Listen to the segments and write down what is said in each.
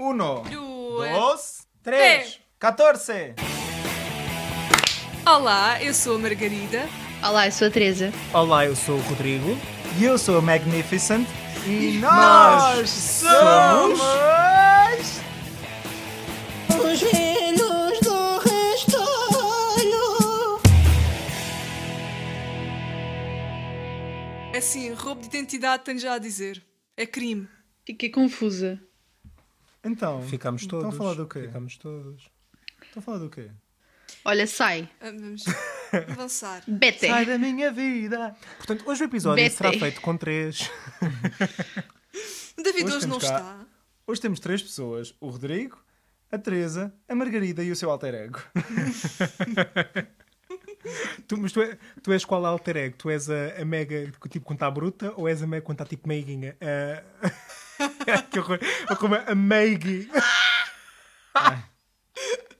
Uno, Duas. dos, três, 14. Olá, eu sou a Margarida. Olá, eu sou a Teresa. Olá, eu sou o Rodrigo. E eu sou o Magnificent. E nós nós somos. Os velhos do restolho. Assim, roubo de identidade tenho já a dizer. É crime. Fiquei confusa. Então, Ficamos todos. Estão a falar do quê? Ficamos todos. Estão a falar do quê? Olha, sai. Vamos avançar. Bete. Sai da minha vida. Portanto, hoje o episódio Bete. será feito com três. David Hoje hoje não cá- está. Hoje temos três pessoas: o Rodrigo, a Teresa, a Margarida e o seu alter ego. Tu, mas tu, é- tu és qual alter ego? Tu és a, a mega tipo quando está bruta ou és a mega quando está tipo meiguinha? A... que horror. Ou como a Maggie.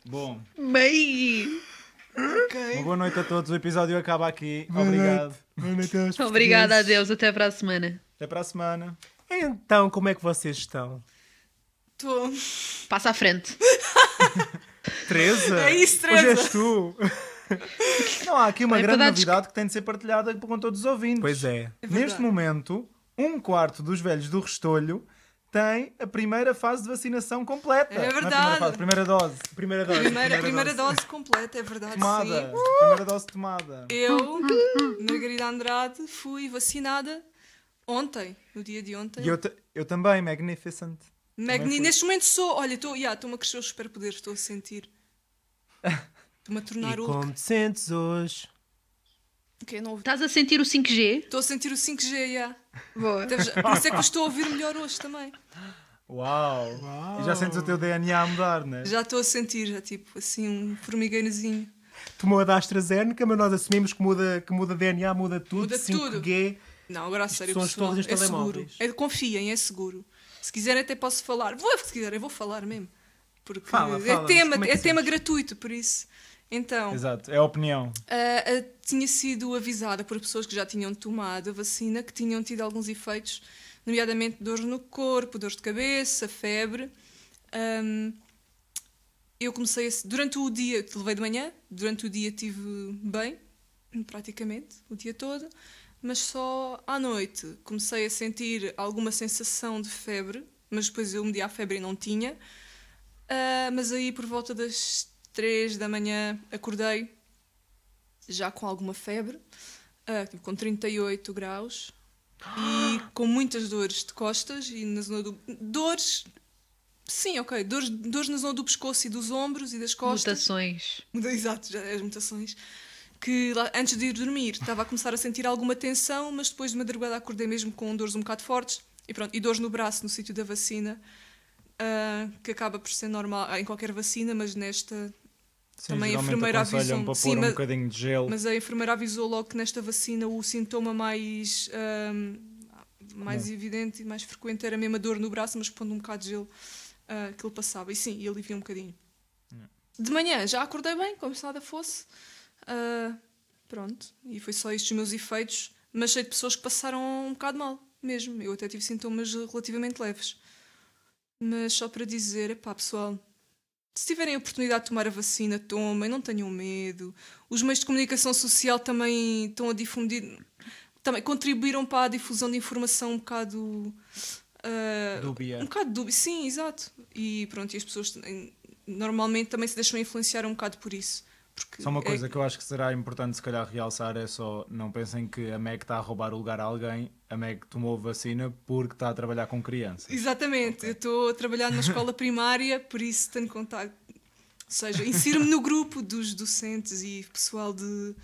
Bom, Mei. uma boa noite a todos. O episódio acaba aqui. Obrigado. Obrigada a Deus. Até para a semana. Até para a semana. Então, como é que vocês estão? Estou. Passa à frente. Teresa? É isso, Hoje Teresa. és tu. Não, há aqui uma É grande novidade que tem de ser partilhada com todos os ouvintes. Pois é. É. Neste momento, um quarto dos velhos do Restolho tem a primeira fase de vacinação completa. É Não verdade. primeira, fase, primeira dose. Primeira dose. Primeira, primeira dose completa, é verdade. Tomada. Sim. Primeira dose tomada. Eu, Margarida Andrade, fui vacinada ontem, no dia de ontem. E eu, eu também, Magnificent. Magni... também. Neste momento sou, olha, estou yeah, estou-me a crescer os superpoderes, estou a sentir. Estou-me a E tornar Hulk. como te sentes hoje? Ok, não ouvi. Estás a sentir o 5G? Estou a sentir o 5G, yeah. Boa. Deves- Por isso é que eu estou a ouvir melhor hoje também. Uau. E já sentes o teu DNA a mudar, né? Já estou a sentir, já tipo, assim, um formigueirozinho. Tomou a da AstraZeneca, mas nós assumimos que muda, que muda DNA, muda tudo. Muda 5G. Não, agora a sério, são as pessoal, torres é seguro. É, confiem, é seguro. Se quiserem até posso falar. Vou, se quiserem, vou falar mesmo. Porque Fala, é fala, tema, como é que é te tema gratuito, por isso. Então, Exato, é a opinião. ah, ah, tinha sido avisada por pessoas que já tinham tomado a vacina que tinham tido alguns efeitos, nomeadamente dores no corpo, dores de cabeça, febre. Ahm, eu comecei a, durante o dia, levei de manhã, durante o dia estive bem, praticamente, o dia todo, mas só à noite comecei a sentir alguma sensação de febre, mas depois eu medi à febre e não tinha. Ah, mas aí por volta das 3 da manhã acordei já com alguma febre, ah, tipo, com 38 graus e com muitas dores de costas e na zona do. Dores. Sim, ok. Dores, dores na zona do pescoço e dos ombros e das costas. Mutações. Exato, já, as mutações. Que lá- antes de ir dormir estava a começar a sentir alguma tensão, mas depois de madrugada acordei mesmo com dores um bocado fortes e pronto, e dores no braço no sítio da vacina, ah, que acaba por ser normal em qualquer vacina, mas nesta Sim, Também a enfermeira avisou-me. para Sim, pôr um mas- bocadinho de gelo. Mas a enfermeira avisou logo que nesta vacina o sintoma mais, ahm, mais evidente e mais frequente era mesmo a dor no braço, mas pondo um bocado de gelo ah, que ele passava. E sim, e alivia um bocadinho. De manhã já acordei bem, como se nada fosse. Ah, pronto, e foi só estes os meus efeitos, mas sei de pessoas que passaram um bocado mal, mesmo. Eu até tive sintomas relativamente leves. Mas só para dizer, pá, pessoal, se tiverem a oportunidade de tomar a vacina, tomem, não tenham medo. Os meios de comunicação social também estão a difundir, também contribuíram para a difusão de informação um bocado. ah, Dúbia. Um bocado dúbia, sim, exato. E pronto, e as pessoas normalmente também se deixam influenciar um bocado por isso. Porque Só uma é- coisa que eu acho que será importante se calhar realçar é só não pensem que a Meg está a roubar o lugar a alguém, a Meg tomou vacina porque está a trabalhar com crianças. Exatamente, eu estou a trabalhar numa escola primária, por isso tenho contato. Ou seja, insiro-me no grupo dos docentes e pessoal de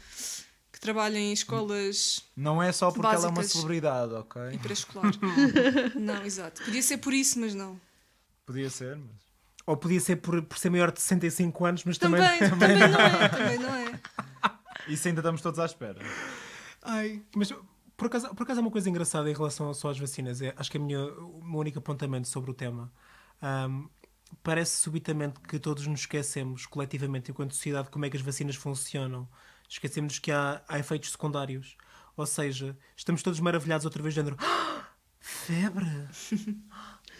que trabalha em escolas Não é só porque ela é uma celebridade, ok? e pré-escolar. não, exato. Podia ser por isso, mas não. Podia ser, mas. Ou podia ser por, por ser maior de 65 anos, mas também. Também, também não é, também não é. Isso ainda estamos todos à espera. Ai, mas por acaso, por acaso há uma coisa engraçada em relação só às vacinas. É, acho que a minha, o meu único apontamento sobre o tema. ahm, parece subitamente que todos nos esquecemos, coletivamente, enquanto sociedade, como é que as vacinas funcionam. Esquecemos que há, há efeitos secundários. Ou seja, estamos todos maravilhados outra vez, de género. "Ah, Febre!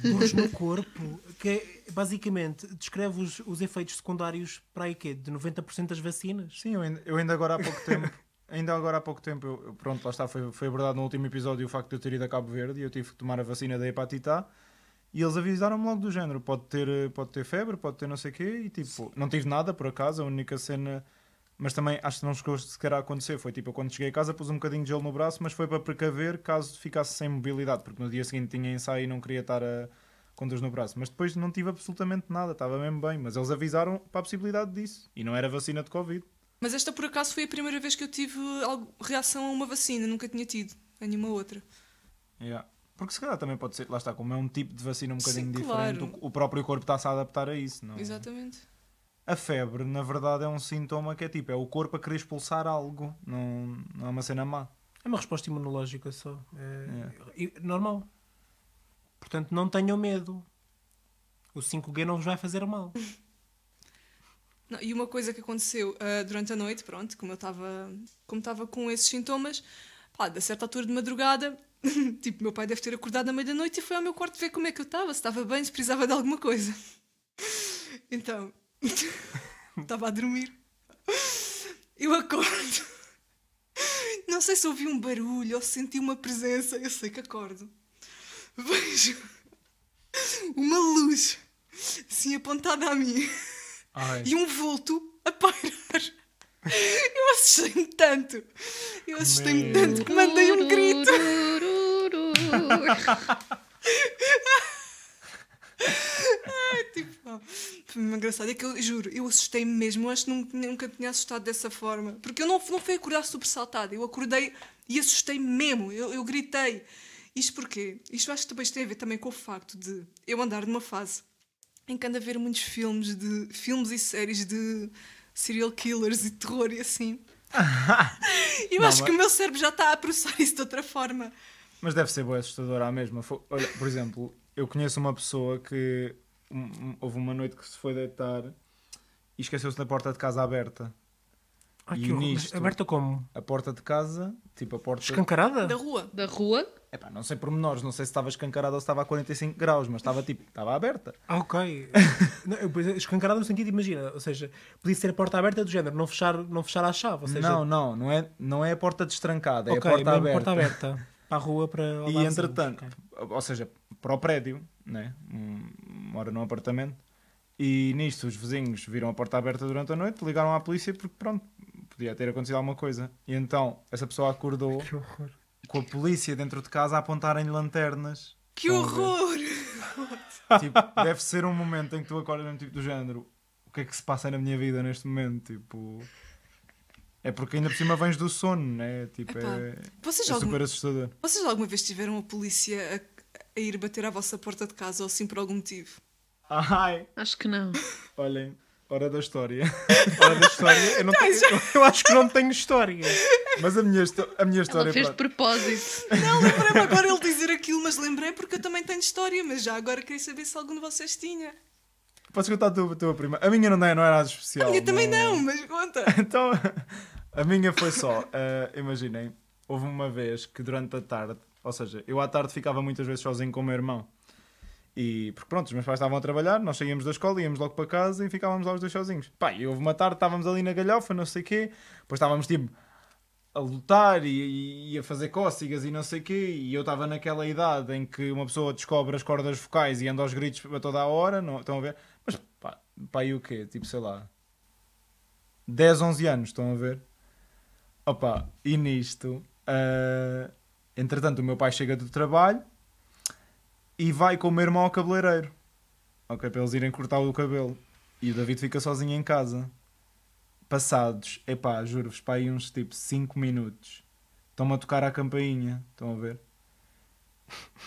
Dores no corpo, que é, basicamente descreve os, os efeitos secundários para aí quê? De 90% das vacinas. Sim, eu ainda, eu ainda agora há pouco tempo, ainda agora há pouco tempo, eu, pronto, lá está, foi, foi abordado no último episódio o facto de eu ter ido a Cabo Verde e eu tive que tomar a vacina da hepatite A e eles avisaram-me logo do género, pode ter, pode ter febre, pode ter não sei o quê e tipo, não tive nada por acaso, a única cena, mas também acho que não chegou sequer a acontecer, foi tipo, eu quando cheguei a casa pus um bocadinho de gelo no braço, mas foi para precaver caso ficasse sem mobilidade, porque no dia seguinte tinha ensaio e não queria estar a, com dores no braço, mas depois não tive absolutamente nada, estava mesmo bem, mas eles avisaram para a possibilidade disso e não era vacina de Covid. Mas esta por acaso foi a primeira vez que eu tive reação a uma vacina, nunca tinha tido a nenhuma outra. Yeah. Porque se calhar também pode ser, lá está, como é um tipo de vacina um bocadinho Sim, diferente, claro. o, o próprio corpo está-se a adaptar a isso, não é? Exatamente. A febre, na verdade, é um sintoma que é tipo, é o corpo a querer expulsar algo, não, não é uma cena má. É uma resposta imunológica só. É, e- normal. Portanto, não tenham medo. O 5G não vos vai fazer mal. Não, e uma coisa que aconteceu ah, durante a noite, pronto, como eu estava como estava com esses sintomas, pá, da certa altura de madrugada, tipo, meu pai deve ter acordado à meia da noite e foi ao meu quarto ver como é que eu estava, se estava bem, se precisava de alguma coisa. Então, estava a dormir. Eu acordo. Não sei se ouvi um barulho ou se senti uma presença, eu sei que acordo. Vejo uma luz assim apontada a mim Ai. e um vulto a pairar. Eu assustei-me tanto. Eu assustei-me tanto que mandei um grito. Tipo, pá, foi mesmo engraçado. É que eu juro, eu assustei-me mesmo. Eu acho que nunca, nunca me tinha assustado dessa forma. Porque eu não, não fui acordar sobressaltada. Eu acordei e assustei-me mesmo. Eu, eu gritei. Isto porquê? Isto acho que também tem a ver também com o facto de eu andar numa fase em que ando a ver muitos filmes de filmes e séries de serial killers e terror e assim. eu Não, acho que mas- o meu cérebro já está a processar isso de outra forma. Mas deve ser boa assustador à mesma. Olha, por exemplo, eu conheço uma pessoa que um- houve uma noite que se foi deitar e esqueceu-se da porta de casa aberta. Ai, E que horror. Mas nisto? Aberta como? A porta de casa, tipo a porta. Escancarada? Da rua. Da rua? Epá, não sei pormenores, não sei se estava escancarada ou se estava a 45 graus, mas estava tipo, estava aberta. Ah, ok. não, eu, escancarada no sentido, imagina, ou seja, podia ser a porta aberta do género, não fechar, não fechar à chave. Ou seja, não, não, não é, não é a porta destrancada, é ok, a porta aberta. porta aberta. Para a rua, para E entretanto, ou seja, para o prédio, né? Mora num apartamento, e nisto os vizinhos viram a porta aberta durante a noite, ligaram à polícia porque pronto, podia ter acontecido alguma coisa. E então essa pessoa acordou ok. Que horror. com a polícia dentro de casa a apontarem lanternas. Que horror! Tipo, deve ser um momento em que tu acordas mesmo tipo do género. O que é que se passa na minha vida neste momento? Tipo. É porque ainda por cima vens do sono, né? Tipo, Epá, é, Vocês, é alguma, super assustador. vocês alguma vez tiveram a polícia a, a ir bater à vossa porta de casa ou assim por algum motivo? Ai, Acho que não. olhem, hora da história. Hora da história, eu, não tenho, eu, eu acho que não tenho história. Mas a minha, a minha Ela história. fez de pronto, propósito. Não, lembrei-me agora ele dizer aquilo, mas lembrei porque eu também tenho história, mas já agora queria saber se algum de vocês tinha. Podes contar a tua, a tua prima? A minha não é, não é nada especial. A minha também não, mas conta. Então, a minha foi só, eh, imaginem, houve uma vez que durante a tarde, ou seja, eu à tarde ficava muitas vezes sozinho com o meu irmão. E, porque pronto, os meus pais estavam a trabalhar, nós saíamos da escola, íamos logo para casa e ficávamos lá os dois sozinhos. Pá, e houve uma tarde, estávamos ali na galhofa, não sei o quê, depois estávamos tipo a lutar e, e a fazer cócegas e não sei o quê, e eu estava naquela idade em que uma pessoa descobre as cordas vocais e anda aos gritos a toda a hora, não, estão a ver? Mas pá, pá, e o quê? Tipo, sei lá, 10, 11 anos, estão a ver? Opa, e nisto, ah, entretanto, o meu pai chega do trabalho e vai com o meu irmão ao cabeleireiro, ok, para eles irem cortar o cabelo. E o David fica sozinho em casa. Passados, epá, juro-vos, pá, aí uns tipo 5 minutos, estão-me a tocar a campainha, estão a ver?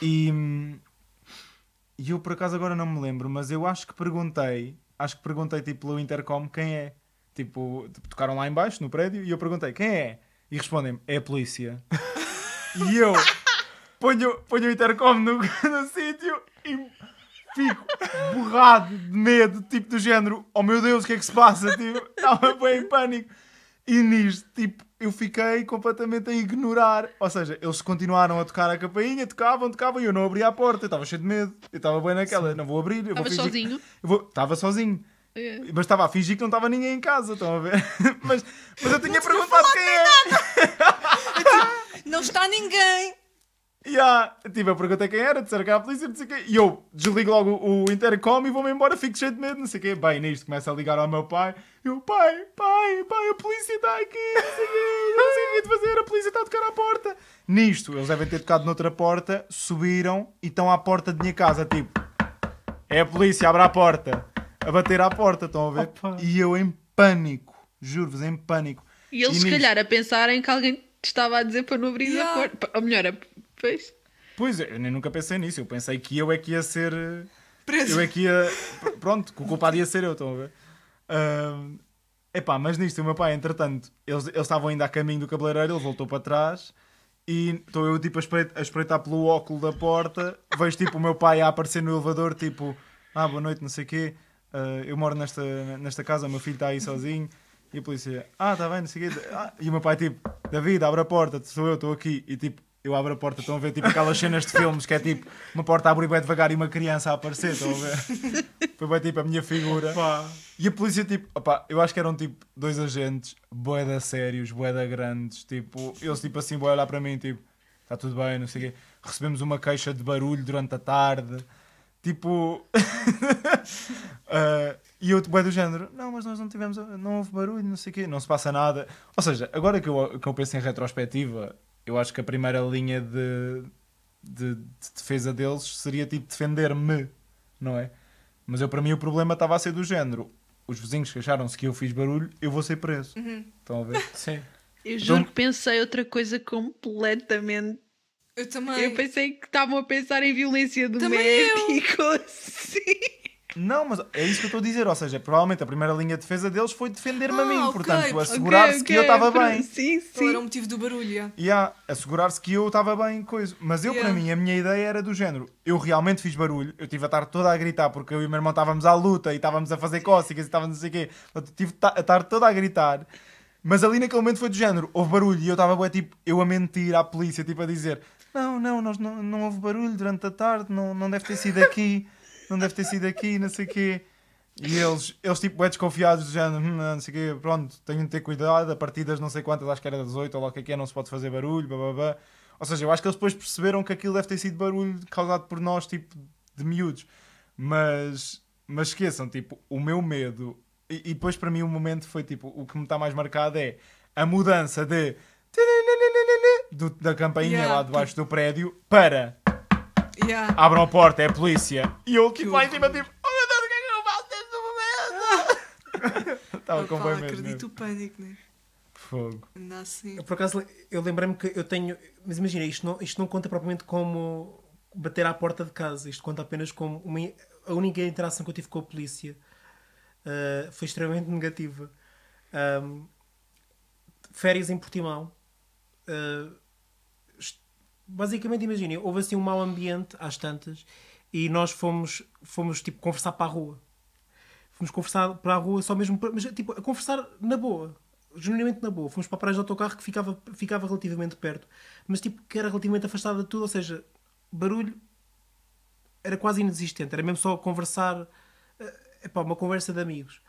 E, e eu por acaso agora não me lembro, mas eu acho que perguntei, acho que perguntei tipo pelo intercom quem é. Tipo, tocaram lá em baixo no prédio e eu perguntei quem é? E respondem-me, é a polícia. e eu ponho, ponho o intercom no, no sítio e fico borrado de medo, tipo do género, oh meu Deus, o que é que se passa? Tipo, estava bem em pânico. E nisto, tipo, eu fiquei completamente a ignorar. Ou seja, eles continuaram a tocar a campainha, tocavam, tocavam, e eu não abria a porta. Eu estava cheio de medo. Eu estava bem naquela, não vou abrir. eu fingir- sozinho? Eu vou- Estava sozinho. É. Mas estava a fingir que não estava ninguém em casa, estão a ver? mas, mas eu tinha perguntado quem é. Não está ninguém. Yeah. Tipo, eu perguntei quem era, disseram que era a polícia, não sei o quê. E eu desligo logo o o intercom e vou-me embora, fico cheio de medo, não sei o quê. Bem, nisto começa a ligar ao meu pai. Eu, pai, pai, pai, a polícia está aqui, não sei o quê, não sei o que de fazer, a polícia está a tocar à porta. Nisto, eles devem ter tocado noutra porta, subiram e estão à porta de minha casa, tipo, é a polícia, abre a porta. A bater à porta, estão a ver? Opa. E eu em pânico, juro-vos, em pânico. E eles, se nisto- calhar, a pensarem que alguém te estava a dizer para não abrir Yeah. a porta. Ou melhor, a- pois. Pois, eu nem nunca pensei nisso, eu pensei que eu é que ia ser... eh, Preso. Eu é que ia. pr- Pronto, que o culpado ia ser eu, estão a ver? Ahm, epá, mas nisto, o meu pai, entretanto, eles, eles estavam ainda a caminho do cabeleireiro, ele voltou para trás e estou eu tipo a espreitar, a espreitar pelo óculo da porta. Vejo tipo o meu pai a aparecer no elevador, tipo, ah, boa noite, não sei o quê. Ah, eu moro nesta, nesta casa, o meu filho está aí sozinho. E a polícia, ah, está bem, não sei o quê. Ah, e o meu pai, tipo, David, abre a porta, sou eu, estou aqui. E tipo, eu abro a porta, estão a ver tipo aquelas cenas de filmes que é tipo uma porta a abrir bem devagar e uma criança a aparecer, estão a ver? Foi bem tipo a minha figura. E a polícia, tipo, opá, eu acho que eram tipo dois agentes, boeda sérios, boeda grandes, tipo, eles tipo assim, vão olhar para mim, tipo, está tudo bem, não sei o quê. Recebemos uma queixa de barulho durante a tarde, tipo. ah, e eu, bué do género, não, mas nós não tivemos, não houve barulho, não sei o quê, não se passa nada. Ou seja, agora que eu, que eu penso em retrospectiva, eu acho que a primeira linha de, de, de defesa deles seria tipo defender-me, não é? Mas eu, para mim, o problema estava a ser do género. Os vizinhos queixaram-se que eu fiz barulho, eu vou ser preso. Estão a ver? Sim. Eu juro Então- que pensei outra coisa completamente. Eu também. Eu pensei que estavam a pensar em violência Também doméstica assim. Não, mas é isso que eu estou a dizer. Ou seja, provavelmente a primeira linha de defesa deles foi defender-me a Ah, mim. ok, Portanto, assegurar-se que eu estava bem. Sim, Qual era o sim. motivo do barulho? já? E há, assegurar-se que eu estava bem, coisa. Mas eu, para Yeah. mim, a minha ideia era do género. Eu realmente fiz barulho. Eu tive a estar toda a gritar porque eu e o meu irmão estávamos à luta e estávamos a fazer cócegas e estávamos não sei o quê. Portanto, tive a estar toda a gritar. Mas ali naquele momento foi do género. Houve barulho e eu estava, tipo, eu a mentir à polícia, tipo, a dizer: Não, não, nós não, não houve barulho durante a tarde, não, não deve ter sido aqui, não deve ter sido aqui, não sei o quê. E eles, eles tipo, bem desconfiados do género, "Hum, não sei o quê, pronto, tenho de ter cuidado, a partir das não sei quantas, acho que era das 8 ou lá o que é que é, não se pode fazer barulho, blá, blá, blá. Ou seja, eu acho que eles depois perceberam que aquilo deve ter sido barulho causado por nós, tipo, de miúdos. Mas, mas esqueçam, tipo, o meu medo, e, e depois para mim o momento foi, tipo, o que me está mais marcado é a mudança de... do- da campainha Yeah. lá debaixo do prédio para Yeah. abram a porta, é a polícia. E eu, Que tipo, lá em cima, tipo, oh meu Deus, o que é que eu faço neste momento? Estava com Opa, bem medo. acredito mesmo. o pânico, né? Fogo. Anda assim. Eu, por acaso, eu lembrei-me que eu tenho. Mas imagina, isto não, isto não conta propriamente como bater à porta de casa. Isto conta apenas como. Uma, a única interação que eu tive com a polícia ah, foi extremamente negativa. Ahm, férias em Portimão. Est- basicamente, imaginem, houve assim um mau ambiente às tantas e nós fomos, fomos tipo, conversar para a rua. Fomos conversar para a rua só mesmo, para- mas tipo, a conversar na boa. Genuinamente na boa. Fomos para a praia de autocarro que ficava, ficava relativamente perto, mas tipo, que era relativamente afastado de tudo, ou seja, barulho era quase inexistente. Era mesmo só conversar, eh, epá, uma conversa de amigos.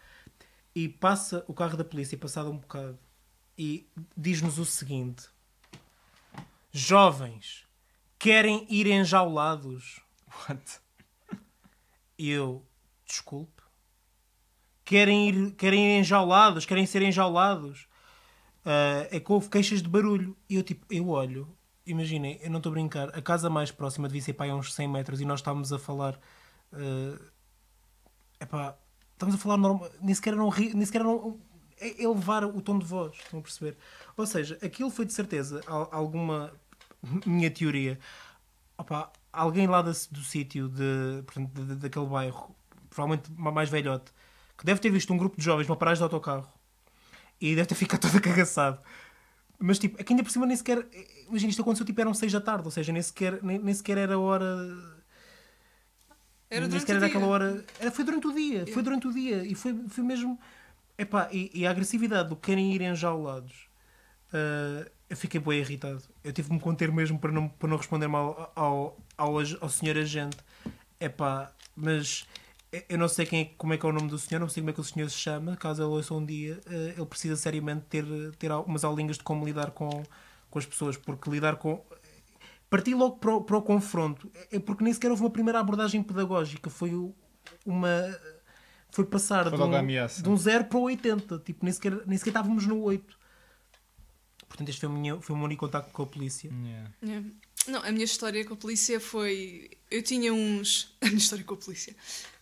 E passa o carro da polícia, passado um bocado, e diz-nos o seguinte: Jovens, querem ir enjaulados? What? Eu, desculpe. Querem ir, querem ir enjaulados, querem ser enjaulados. Ah, é que houve queixas de barulho. E eu, tipo, eu olho, imaginem, eu não estou a brincar, a casa mais próxima devia ser para aí uns 100 metros e nós estávamos a falar. ah, epá, estamos a falar normal, nem sequer não ri, nem sequer. É elevar o tom de voz, estão a perceber? Ou seja, aquilo foi de certeza al- alguma minha teoria. Opa, alguém lá do, do sítio, de, portanto, de- daquele bairro, provavelmente ma- mais velhote, que deve ter visto um grupo de jovens numa paragem de autocarro e deve ter ficado todo acagaçado. Mas tipo, é que ainda por cima nem sequer. Imagina, isto aconteceu tipo eram 6 da tarde, ou seja, nem sequer, nem, nem sequer era hora. Era nem sequer o era dia. aquela hora. Era, foi durante o dia, foi durante o dia e foi, foi mesmo. Epá, e, e a agressividade do querem ir enjaulados, uh, eu fiquei bem irritado. Eu tive que me conter mesmo para não, para não responder mal ao, ao, ao, ao senhor agente. Epá, mas eu não sei quem é, como é que é o nome do senhor, não sei como é que o senhor se chama. Caso ele ouça um dia, uh, ele precisa seriamente ter, ter umas aulinhas de como lidar com, com as pessoas, porque lidar com. Partir logo para o, para o confronto, é porque nem sequer houve uma primeira abordagem pedagógica, foi uma. Foi passar Foi de um, de um 0 para o 80, tipo, nem sequer, nem sequer estávamos no 8. Portanto, este foi o meu, foi o meu único contacto com a polícia. Yeah. É. Não, a minha história com a polícia foi. Eu tinha uns. A minha história com a polícia.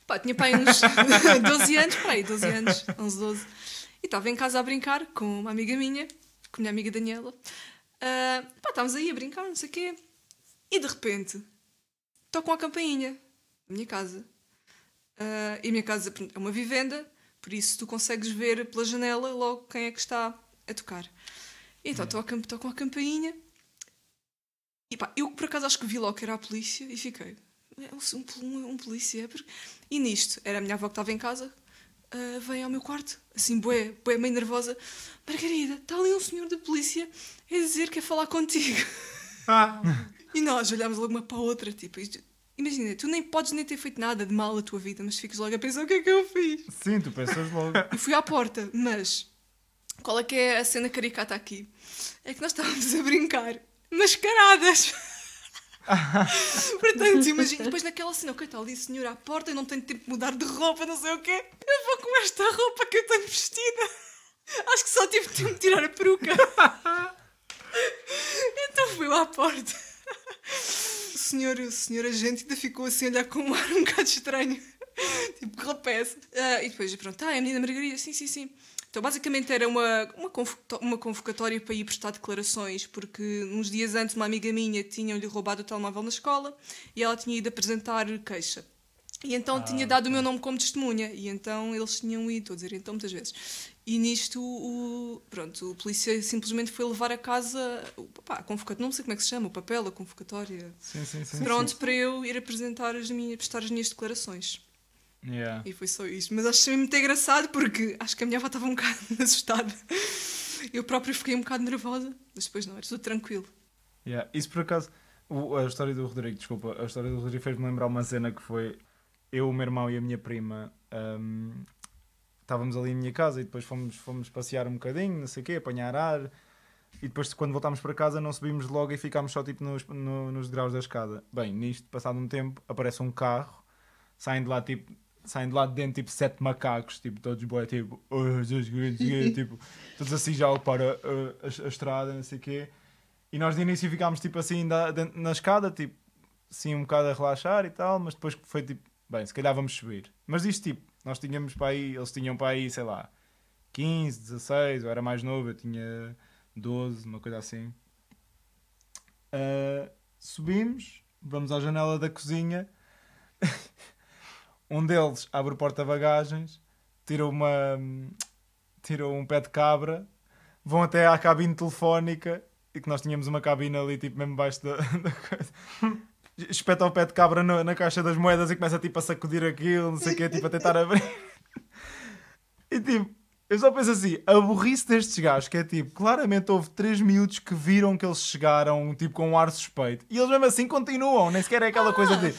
Pá, tinha pai uns 12 anos, pá, aí, 12 anos, 11, 12. E estava em casa a brincar com uma amiga minha, com a minha amiga Daniela. Ah, pá, estávamos aí a brincar, não sei o quê. E de repente, tocam a campainha da minha casa. Ah, e a minha casa é uma vivenda, por isso tu consegues ver pela janela logo quem é que está a tocar. Então tocam, tocam a campainha e pá, eu por acaso acho que vi logo que era a polícia e fiquei. "É Um, um, um polícia. é porque-" E nisto, era a minha avó que estava em casa, ah, veio ao meu quarto, assim, bué, bué, meio nervosa. Margarida, está ali um senhor da polícia a dizer que quer falar contigo. Ah, E nós olhámos logo uma para a outra, tipo, isto- imagina, tu nem podes nem ter feito nada de mal na tua vida, mas ficas logo a pensar o que é que eu fiz. Sim, tu pensas logo. Eu fui à porta, mas qual é que é a cena caricata aqui? É que nós estávamos a brincar, mascaradas. Portanto, imagina, depois naquela cena, ok, está ali a senhora à porta, eu não tenho tempo de mudar de roupa, não sei o quê. Eu vou com esta roupa que eu tenho vestida. Acho que só tive tempo de tirar a peruca. Então fui lá à porta. O senhor, o senhor agente ainda ficou assim a olhar com um ar um bocado estranho. Tipo, que rapaz. Ah, e depois, pronto, ah, é a menina Margarida, sim, sim, sim. Então, basicamente era uma, uma, uma convocatória para ir prestar declarações, porque uns dias antes uma amiga minha tinham-lhe roubado o telemóvel na escola e ela tinha ido apresentar queixa. E então tinha dado o meu nome como testemunha, e então eles tinham ido, estou a dizer então muitas vezes. E nisto, o, pronto, o polícia simplesmente foi levar a casa, o- pá, a convocatória, não sei como é que se chama, o papel, a convocatória, Sim, sim, sim. pronto, para eu ir apresentar as minhas, prestar as minhas declarações. Yeah. E foi só isto. Mas acho muito engraçado porque acho que a minha avó estava um bocado assustada. Eu própria fiquei um bocado nervosa, mas depois não, era tudo tranquilo. Yeah. Isso por acaso, o- a história do Rodrigo, desculpa, a história do Rodrigo fez-me lembrar uma cena que foi eu, o meu irmão e a minha prima hum, estávamos ali em minha casa e depois fomos, fomos passear um bocadinho, não sei o quê, apanhar ar. E depois, quando voltámos para casa, não subimos logo e ficámos só tipo nos, no- nos degraus da escada. Bem, nisto, passado um tempo, aparece um carro, saem de lá tipo. Saem de lá de dentro tipo sete macacos, tipo, todos boé, tipo, "Oh, Jesus, Jesus, Jesus", tipo, todos assim já a ocupar a, a- estrada, não sei o quê. E nós de início ficámos tipo assim dentro- na escada, tipo, assim um bocado a relaxar e tal, mas depois foi tipo, bem, se calhar vamos subir. Mas isto tipo, nós tínhamos para aí, eles tinham para aí, sei lá, 15, 16, eu era mais novo, eu tinha 12, uma coisa assim. Ah, subimos, vamos à janela da cozinha. um deles abre o porta-bagagens, tira uma tira um pé de cabra, vão até à cabine telefónica e que nós tínhamos uma cabine ali tipo mesmo baixo da, da coisa. Espeta o pé de cabra na, na caixa das moedas e começa tipo a sacudir aquilo, não sei o quê, tipo a tentar abrir. E tipo, eu só penso assim, a burrice destes gajos, que é tipo, claramente houve 3 miúdos que viram que eles chegaram, tipo, com um ar suspeito. E eles mesmo assim continuam, nem sequer é aquela coisa de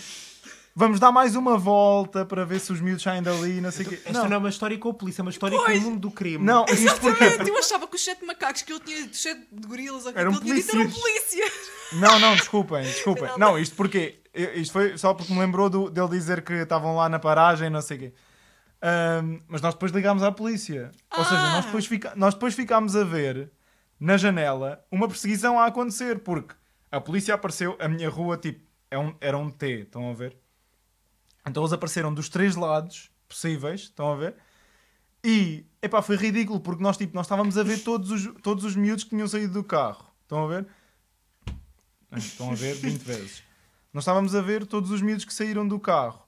vamos dar mais uma volta para ver se os miúdos saem dali, não sei o quê. esta não. é uma história com a polícia, é uma história Pois. com o mundo do crime. Não, isto porque Exatamente, eu achava que os sete macacos que ele tinha, os sete de gorilas, ou que Eram ele tinha dito eram polícias. Não, não, desculpem, desculpem. Não, Não, isto porque isto foi só porque me lembrou do- dele dizer que estavam lá na paragem, não sei o quê. Ahm, mas nós depois ligámos à polícia. Ou seja, nós Ah. depois, fica- nós depois ficámos a ver na janela uma perseguição a acontecer, porque a polícia apareceu, a minha rua tipo, é um, era um T, estão a ver? Então eles apareceram dos três lados possíveis, estão a ver? E, epá, foi ridículo, porque nós, tipo, nós estávamos a ver todos os, todos os miúdos que tinham saído do carro. Estão a ver? Ah, Estão a ver 20 vezes. Nós estávamos a ver todos os miúdos que saíram do carro.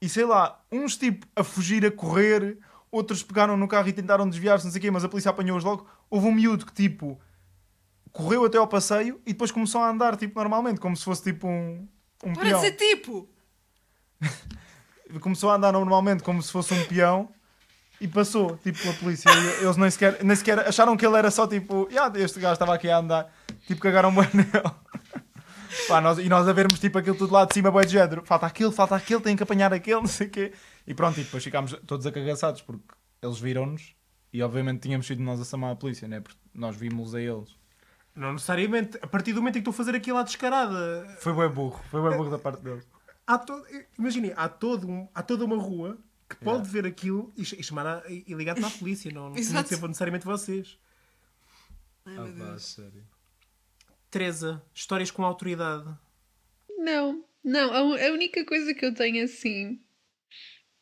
E sei lá, uns tipo a fugir, a correr, outros pegaram no carro e tentaram desviar-se, não sei o quê, mas a polícia apanhou-os logo. Houve um miúdo que tipo correu até ao passeio e depois começou a andar tipo normalmente, como se fosse tipo um, um Para de ser tipo. Começou a andar normalmente como se fosse um peão E passou, tipo, pela polícia. E eles nem sequer, nem sequer acharam que ele era só tipo, "Ya, este gajo estava aqui a andar. Tipo, cagaram bem nele. Pá, nós, e nós a vermos tipo aquilo tudo lá de cima, boi de género. Falta aquilo, falta aquilo, tem que apanhar aquele, não sei o quê. E pronto, e depois ficámos todos acagaçados porque eles viram-nos e obviamente tínhamos sido nós a chamar a polícia, né? Porque nós vimos a eles. Não necessariamente. A partir do momento em que estou a fazer aquilo à descarada. Foi bem burro, foi bem burro da parte deles. Há to... Imaginem, há, todo um- há toda uma rua que pode ver aquilo e, e chamar a- e ligar para a polícia. Não, não ser necessariamente vocês. Ai, Ah, meu pá, Deus. sério. Teresa, histórias com autoridade. Não, não. A, a única coisa que eu tenho assim,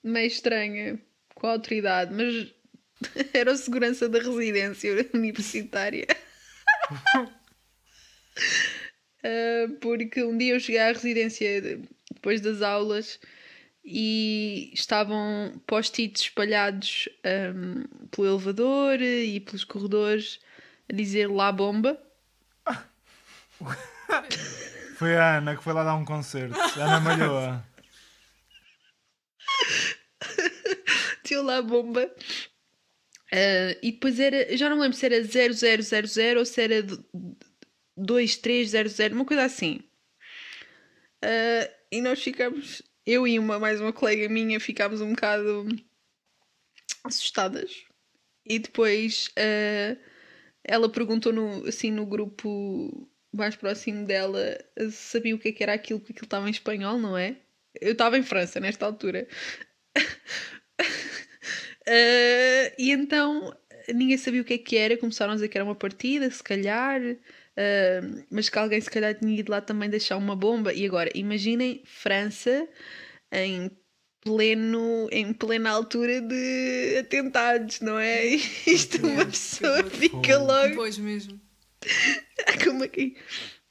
meio estranha, com a autoridade, mas era o segurança da residência universitária. Ah, porque um dia eu cheguei à residência de- depois das aulas e estavam post-its espalhados ahm, pelo elevador e pelos corredores a dizer lá bomba. Foi a Ana que foi lá dar um concerto. Ana Malhoa. Tinha lá bomba. Ah, e depois era, já não lembro se era 0000 ou se era d- 2300, uma coisa assim. Ah, e nós ficámos, eu e uma mais uma colega minha, ficámos um bocado assustadas. E depois ah, ela perguntou no, assim no grupo mais próximo dela sabia o que, é que era aquilo, porque aquilo estava em espanhol, não é? Eu estava em França nesta altura. Uh, e então ninguém sabia o que é que era, começaram a dizer que era uma partida, se calhar, uh, mas que alguém se calhar tinha ido lá também deixar uma bomba. E agora, imaginem França em pleno, em plena altura de atentados, não é? Isto uma pessoa fica logo Pois mesmo. como aqui.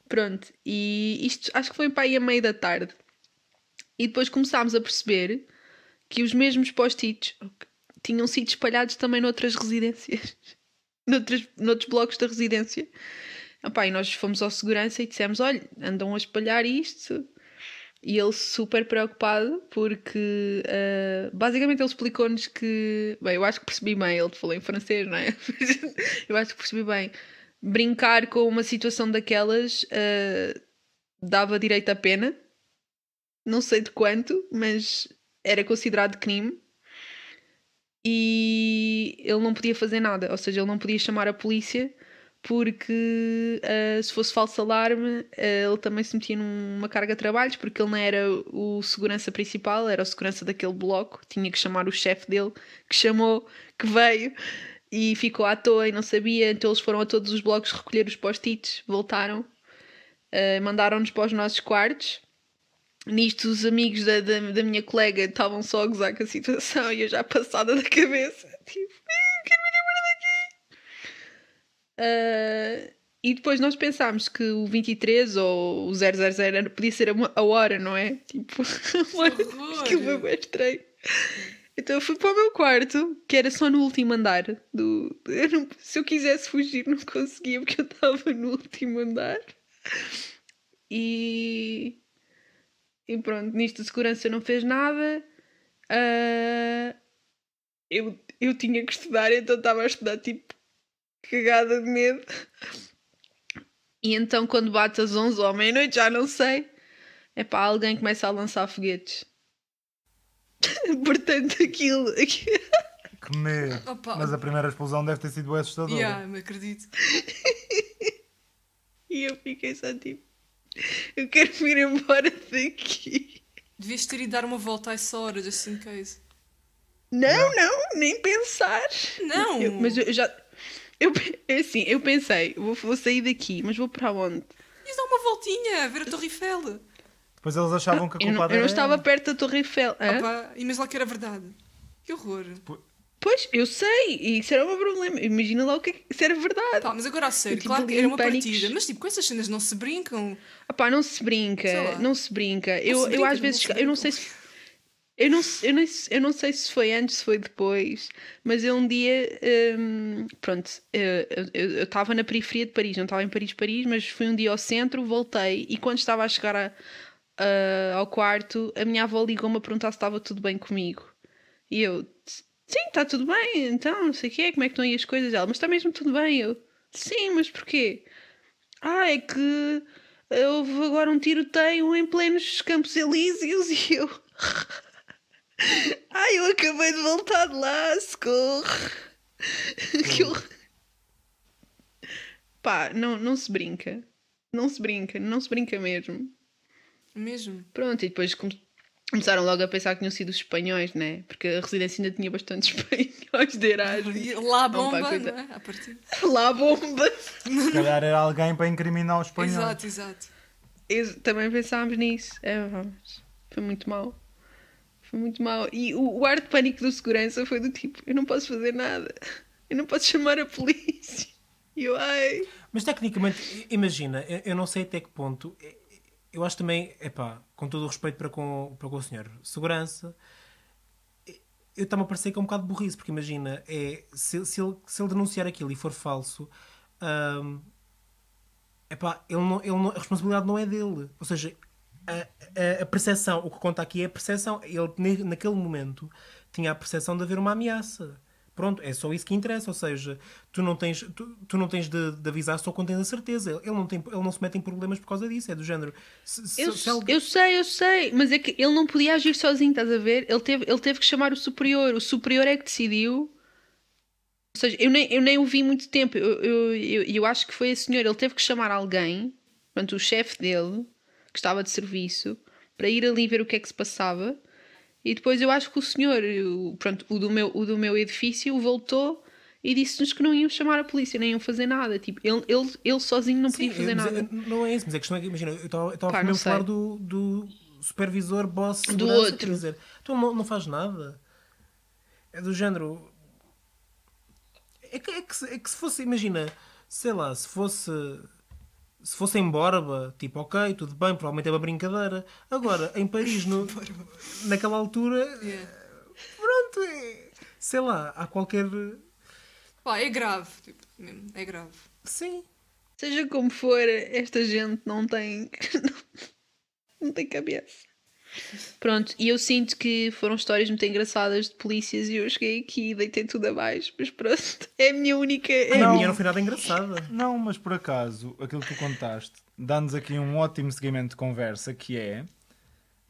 Pronto, e isto acho que foi para aí a meio da tarde. E depois começámos a perceber que os mesmos post-its tinham sido espalhados também noutras residências, noutros, noutros blocos da residência. Epá, e nós fomos ao segurança e dissemos: olha, andam a espalhar isto. E ele super preocupado porque ah, basicamente ele explicou-nos que. Bem, eu acho que percebi bem, ele falou em francês, não é? eu acho que percebi bem. Brincar com uma situação daquelas ah, dava direito a pena. Não sei de quanto, mas era considerado crime. E ele não podia fazer nada, ou seja, ele não podia chamar a polícia porque ah, se fosse falso alarme ah, ele também se metia numa carga de trabalhos porque ele não era o segurança principal, era o segurança daquele bloco, tinha que chamar o chefe dele que chamou, que veio e ficou à toa e não sabia, então eles foram a todos os blocos recolher os post-its, voltaram, ah, mandaram-nos para os nossos quartos. Nisto, os amigos da, da, da minha colega estavam só a gozar com a situação e eu já passada da cabeça, tipo, "Ih, quero ir Ah, e depois nós pensámos que o 23 ou o 000 era- podia ser a, hora, não é? Tipo, aquilo foi bem estranho. Então eu fui para o meu quarto, que era só no último andar. Do, eu não- se eu quisesse fugir, não conseguia, porque eu estava no último andar. E, e pronto, nisto de segurança não fez nada. Ah, eu, eu tinha que estudar, então estava a estudar tipo cagada de medo. E então, quando bate às 11 ou à meia-noite, já não sei, é pá, alguém começa a lançar foguetes. Portanto, aquilo. Que medo. Opa. Mas a primeira explosão deve ter sido assustadora. Yeah, me acredito. E eu fiquei só tipo. Eu quero vir embora daqui. Devias ter ido dar uma volta a essa hora, just in case. Não, não, nem pensar. Não! Eu- mas eu já. Eu, é assim, eu pensei, vou, vou sair daqui, mas vou para onde? Ias dar uma voltinha, ver a Torre Eiffel. Depois eles achavam que a Eu não, culpada eu não estava perto da Torre Eiffel. hã? Opa, e mas lá que era verdade. Que horror. Pois, eu sei, e isso era o meu problema. Imagina lá o que é isso era verdade. Pá, mas agora a sério, tipo, claro que era uma pânicos. partida, mas tipo, com essas cenas não se brincam. Opá, não se brinca, não se brinca. eu, se eu brinca, às não vezes, se eu não sei se. Eu não, eu, nem, eu não sei se foi antes, se foi depois, mas eu um dia, hum, pronto, eu eu estava na periferia de Paris, não estava em Paris, Paris, mas fui um dia ao centro, voltei e quando estava a chegar a- a- ao quarto, a minha avó ligou-me a perguntar se estava tudo bem comigo. E eu, sim, está tudo bem, então, não sei o quê, como é que estão aí as coisas? Ela, mas está mesmo tudo bem. Eu, sim, mas porquê? Ah, é que houve agora um tiroteio em plenos Campos Elíseos e eu. Ai, eu acabei de voltar de lá, socorro. que eu... Pá, não, não se brinca. Não se brinca, não se brinca mesmo. Mesmo. Pronto, e depois come- começaram logo a pensar que tinham sido os espanhóis, né? Porque a residência ainda tinha bastantes espanhóis de Erasmus. Lá a Não, pá, bomba, coisa- não é? A partir. Lá a bomba! Se calhar era alguém para incriminar os espanhóis. Exato, exato. Ex- Também pensámos nisso. É, vamos. Foi muito mal. Foi muito mal. E o, o ar de pânico do segurança foi do tipo: eu não posso fazer nada. Eu não posso chamar a polícia. E eu, ai. Mas tecnicamente, imagina, eu, eu não sei até que ponto. Eu acho também, epá, com todo o respeito para com, para com o senhor, segurança, eu está-me a parecer que é um bocado burrice, porque imagina, é, se, se, ele, se ele denunciar aquilo e for falso, ahm, epá, ele não, ele não- a responsabilidade não é dele. Ou seja, a, a, percepção, o que conta aqui é a percepção. Ele, naquele momento, tinha a percepção de haver uma ameaça. Pronto, é só isso que interessa. Ou seja, tu não tens, tu, tu não tens de, de avisar só quando tens a certeza. Ele não, tem, ele não se mete em problemas por causa disso. É do género. Se, Eu, se eu sei, eu sei, mas é que ele não podia agir sozinho, estás a ver? Ele teve, ele teve que chamar o superior. O superior é que decidiu. Ou seja, eu nem, eu nem o vi muito tempo. Eu, eu, eu, eu acho que foi a senhora. Ele teve que chamar alguém, portanto, o chefe dele, que estava de serviço, para ir ali ver o que é que se passava. E depois eu acho que o senhor, o, pronto, o, do meu, o do meu edifício, voltou e disse-nos que não iam chamar a polícia, nem iam fazer nada. Tipo, ele, ele, ele sozinho não podia Sim, fazer nada. é- não é isso, mas a questão é que, imagina, eu estava Pá, mesmo a falar do, do supervisor, boss, Do outro. quer dizer, então não, não faz nada. É do género. É que, é, que, é que se fosse, imagina, sei lá, se fosse. Se fosse em Borba, tipo, ok, tudo bem, provavelmente é uma brincadeira. Agora, em Paris, no, naquela altura, Yeah. pronto, é, sei lá, há qualquer. Pá, é grave. Tipo, mesmo, é grave. Sim. Seja como for, esta gente não tem. não tem cabeça. Pronto, e eu sinto que foram histórias muito engraçadas de polícias e eu cheguei aqui e deitei tudo abaixo, mas pronto, é a minha única. É a A Não. minha não foi nada engraçada. Não, mas por acaso, aquilo que tu contaste dá-nos aqui um ótimo seguimento de conversa que é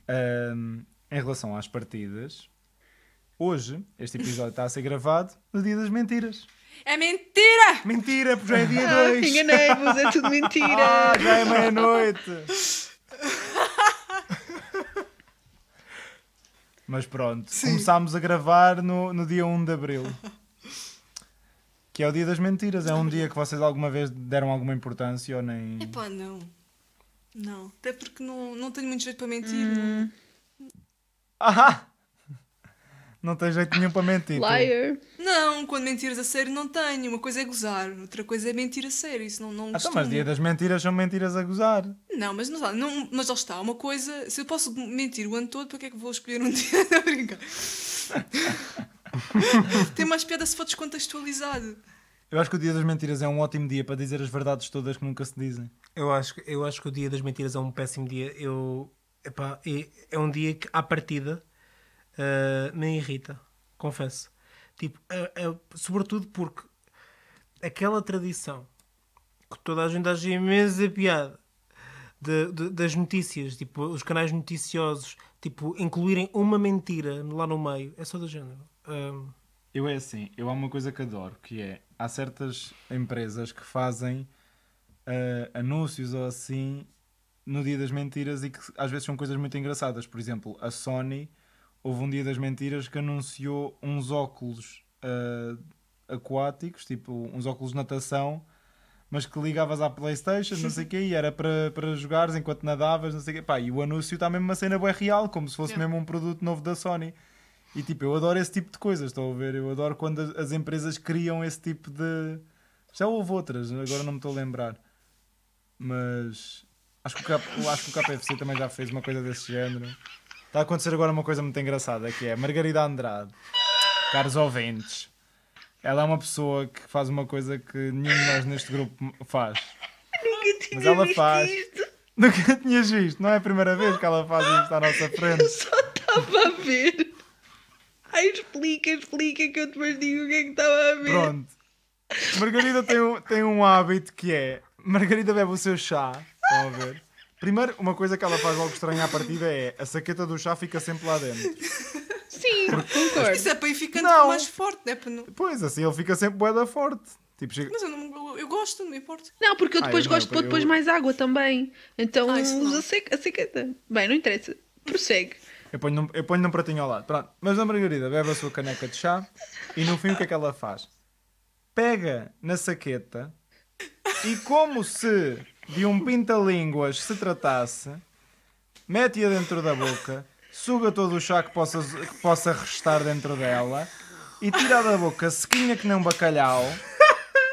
ahm, em relação às partidas. Hoje, este episódio está a ser gravado no dia das mentiras. É mentira! Mentira, porque já é dia Ah, 2. enganei-vos, é tudo mentira. Ah, já é meia-noite. Mas pronto, começámos a gravar no, no dia 1 de Abril. Que é o dia das mentiras. É um dia que vocês alguma vez deram alguma importância ou nem. Epá, não. Não. Até porque não, não tenho muito jeito para mentir. Hum. não. Não tem jeito nenhum para mentir. tu. Liar. Não, quando mentiras a sério não tenho. Uma coisa é gozar, outra coisa é mentir a sério. Isso não, não Ah, costumo. mas dia das mentiras são mentiras a gozar. Não, mas não, não, mas lá está. Uma coisa, se eu posso mentir o ano todo, para que é que vou escolher um dia? Não, brincar. Tem mais piada se for descontextualizado. Eu acho que o dia das mentiras é um ótimo dia para dizer as verdades todas que nunca se dizem. Eu acho, que- eu acho que o dia das mentiras é um péssimo dia. Eu, epá, é, é um dia que, à partida, ah, me irrita. Confesso. Tipo, ah, ah, sobretudo porque aquela tradição que toda a gente acha imensa piada de- de- das notícias, tipo, os canais noticiosos, tipo, incluírem uma mentira lá no meio, é só do género. Ah, Eu é assim, eu há uma coisa que adoro, que é, há certas empresas que fazem ah, anúncios ou assim no dia das mentiras e que às vezes são coisas muito engraçadas. Por exemplo, a Sony houve um dia das mentiras que anunciou uns óculos ah, aquáticos, tipo uns óculos de natação, mas que ligavas à Playstation, não sei o quê, e era para, para jogares enquanto nadavas, não sei o quê. Pá, e o anúncio está mesmo uma cena bué real, como se fosse Yeah. mesmo um produto novo da Sony. E tipo, eu adoro esse tipo de coisas, estão a ver? Eu adoro quando as, as empresas criam esse tipo de. Já houve outras, agora não me estou a lembrar. Mas acho que, o K- acho que o KFC também já fez uma coisa desse género. Está a acontecer agora uma coisa muito engraçada que é Margarida Andrade, caros ouvintes. Ela é uma pessoa que faz uma coisa que nenhum de nós neste grupo faz. Nunca tinha Mas ela visto faz. isto. Nunca tinhas visto, não é a primeira vez que ela faz isto à nossa frente. Só estava a ver. Ai, explica, explica que eu depois digo o que é que estava a ver. Pronto. Margarida tem um, tem um hábito que é. Margarida bebe o seu chá. Estão a ver? Primeiro, uma coisa que ela faz logo estranha à partida é a saqueta do chá fica sempre lá dentro. Sim, concordo. Isso é para ir ficando Não. mais forte, não é? Para não... Pois, assim ele fica sempre boeda forte. Tipo, chega... Mas eu, não, eu, eu gosto, não me importa. Não, porque eu Ah, depois eu não, gosto de pôr eu- depois mais água também. Então Ah, a seca- a sequeta. Bem, não interessa. Prossegue. Eu ponho, num, eu ponho num pratinho ao lado. Pronto. Mas a Margarida bebe a sua caneca de chá e no fim o que é que ela faz? Pega na saqueta e, como se de um pinta-línguas se tratasse, mete-a dentro da boca, suga todo o chá que possa, que possa restar dentro dela e tira da boca sequinha que nem um bacalhau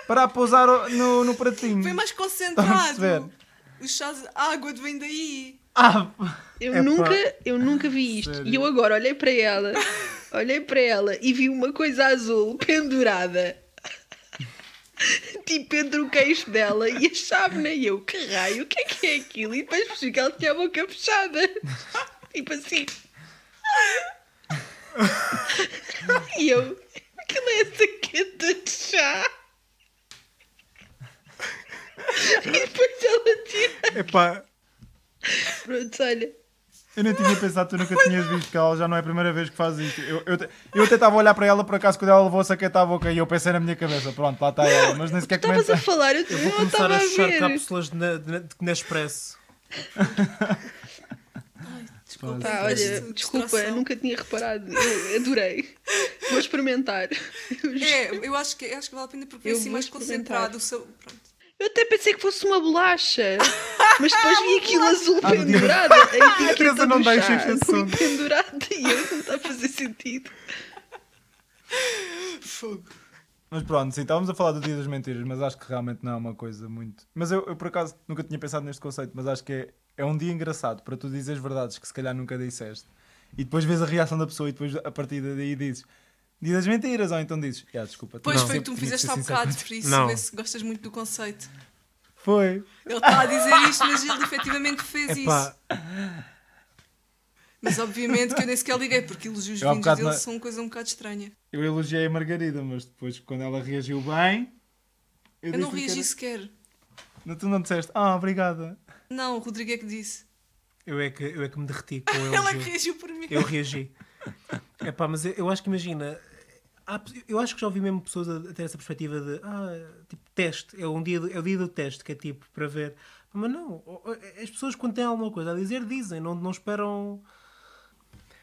para a pousar no, no pratinho. Vem mais a perceber? concentrado. O chá de água vem daí. Ah, Eu Epá. nunca, eu nunca vi isto. Sério? E eu agora olhei para ela, olhei para ela e vi uma coisa azul pendurada. Tipo entre o queixo dela e a chávena. E eu, que raio, o que é que é aquilo? E depois percebi que ela tinha a boca fechada. Tipo assim. E eu, aquilo é a saqueta de chá. E depois ela tira. epá, Pronto, olha. Eu nem tinha pensado, tu nunca tinhas visto que ela já não é a primeira vez que faz isto. Eu, eu, eu até estava a olhar para ela por acaso quando ela levou a saqueta à boca e eu pensei na minha cabeça, pronto, lá está ela, mas nem sequer Estavas a comentei. falar, eu, Eu eu vou começar estava a a chuchar ver. cápsulas de, na- de, de Nespresso. Desculpa. Pá, olha, desculpa, distração. nunca tinha reparado. Eu adorei. Vou experimentar. É, eu acho que, acho que vale a pena porque vem Eu assim mais concentrado. O seu... Pronto. Eu até pensei que fosse uma bolacha. Mas depois vi aquilo azul Ah, não pendurado. A etiqueta não chá, este azul assunto. pendurado e eu não está a fazer sentido. Fogo. Mas pronto, sim, estávamos a falar do Dia das Mentiras, mas acho que realmente não é uma coisa muito. Mas eu, eu, por acaso nunca tinha pensado neste conceito, mas acho que é, é um dia engraçado para tu dizeres verdades que se calhar nunca disseste e depois vês a reação da pessoa e depois a partir daí dizes Dia das Mentiras, ou então dizes, ah, desculpa, Pois Não. foi o que tu me fizeste há bocado, por isso Não. vê se gostas muito do conceito. Foi. Ele está a dizer isto, mas ele efetivamente fez Epá, isso. Mas obviamente que eu nem sequer liguei, porque elogios Eu vindos dele na- são uma coisa um bocado estranha. Eu elogiei a Margarida, mas depois quando ela reagiu bem. Eu não disse-lhe que reagi era- sequer. Não, Tu não disseste, ah, obrigada. Não, o Rodrigo é que disse. eu, é que, eu é que me derreti com o Ela é que reagiu por mim. Eu reagi. Epá, mas eu, eu acho que imagina. Há eu acho que já ouvi mesmo pessoas a, a ter essa perspectiva de ah, tipo, teste, é, um dia, do- é o dia do teste, que é tipo, para ver. Mas não, as pessoas quando têm alguma coisa a dizer, dizem, não, não esperam.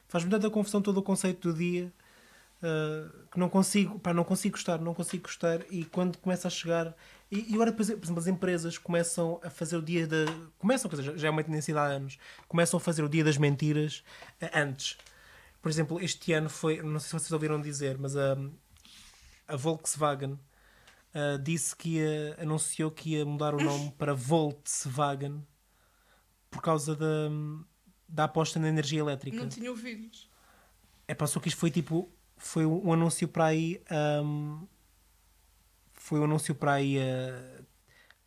Faz-me tanta confusão todo o conceito do dia ah, que não consigo, pá, não consigo gostar, não consigo gostar. E quando começa a chegar. E, e agora, por exemplo, as empresas começam a fazer o dia da. Começam, quer dizer, já é uma tendência há anos, começam a fazer o dia das mentiras ah, antes. Por exemplo, este ano foi, não sei se vocês ouviram dizer, mas a, a Volkswagen ah, disse que ia, anunciou que ia mudar o nome para Volkswagen por causa da, da aposta na energia elétrica. Não tinha ouvido. É, passou que isto foi tipo. Foi um, um anúncio para aí. ahm, foi um anúncio para aí. ah,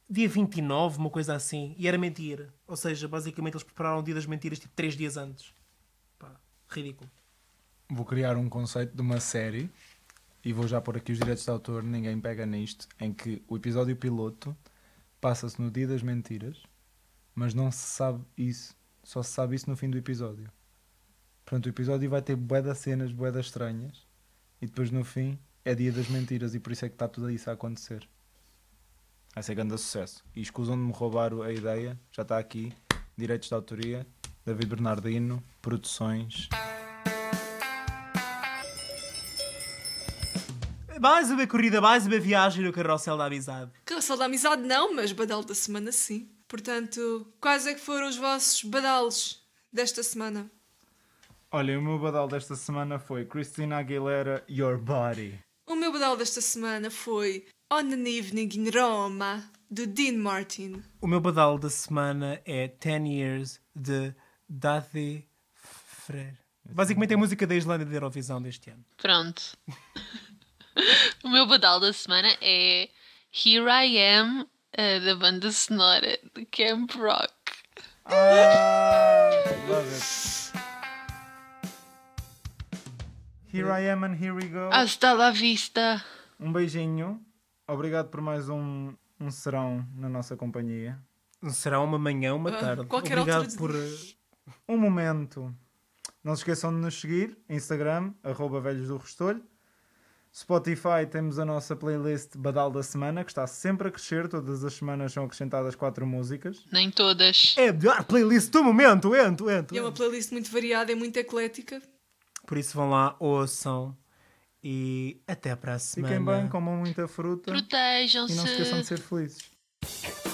dia 29, uma coisa assim. E era mentira. Ou seja, basicamente eles prepararam o dia das mentiras tipo 3 dias antes. Pá, ridículo. Vou criar um conceito de uma série e vou já pôr aqui os direitos de autor, ninguém pega nisto, em que o episódio piloto passa-se no dia das mentiras, mas não se sabe isso, só se sabe isso no fim do episódio. Portanto, o episódio vai ter bué de cenas, bué de estranhas, e depois no fim é dia das mentiras, e por isso é que está tudo isso a acontecer. Vai ser grande sucesso. E escusam de me roubar a ideia, já está aqui, direitos de autoria, David Bernardino, produções... Mais uma corrida, mais uma viagem no carrossel da amizade. Carrossel da amizade não, mas badal da semana sim. Portanto, quais é que foram os vossos badales desta semana? Olha, o meu badal desta semana foi Christina Aguilera, Your Body. O meu badal desta semana foi On an Evening in Roma, do Dean Martin. O meu badal da semana é 10 Years de Dathi Frere. Basicamente é a música da Islândia da Eurovisão deste ano. Pronto. o meu badal da semana é Here I Am, eh, da banda sonora de Camp Rock. Ah, love it. Here I am and here we go. Hasta la vista. Um beijinho. Obrigado por mais um, um serão na nossa companhia. Será uma manhã, uma Ah, tarde. qualquer Obrigado altura por. de- Um momento. Não se esqueçam de nos seguir. Instagram, arroba velhos do Restolho. Spotify temos a nossa playlist Badal da Semana, que está sempre a crescer. Todas as semanas são acrescentadas quatro músicas. Nem todas. É a melhor playlist do momento, ento, ento. E é uma playlist muito variada e muito eclética. Por isso vão lá, ouçam e até para a semana. Fiquem bem, comam muita fruta. E não se esqueçam de Protejam-se. ser felizes.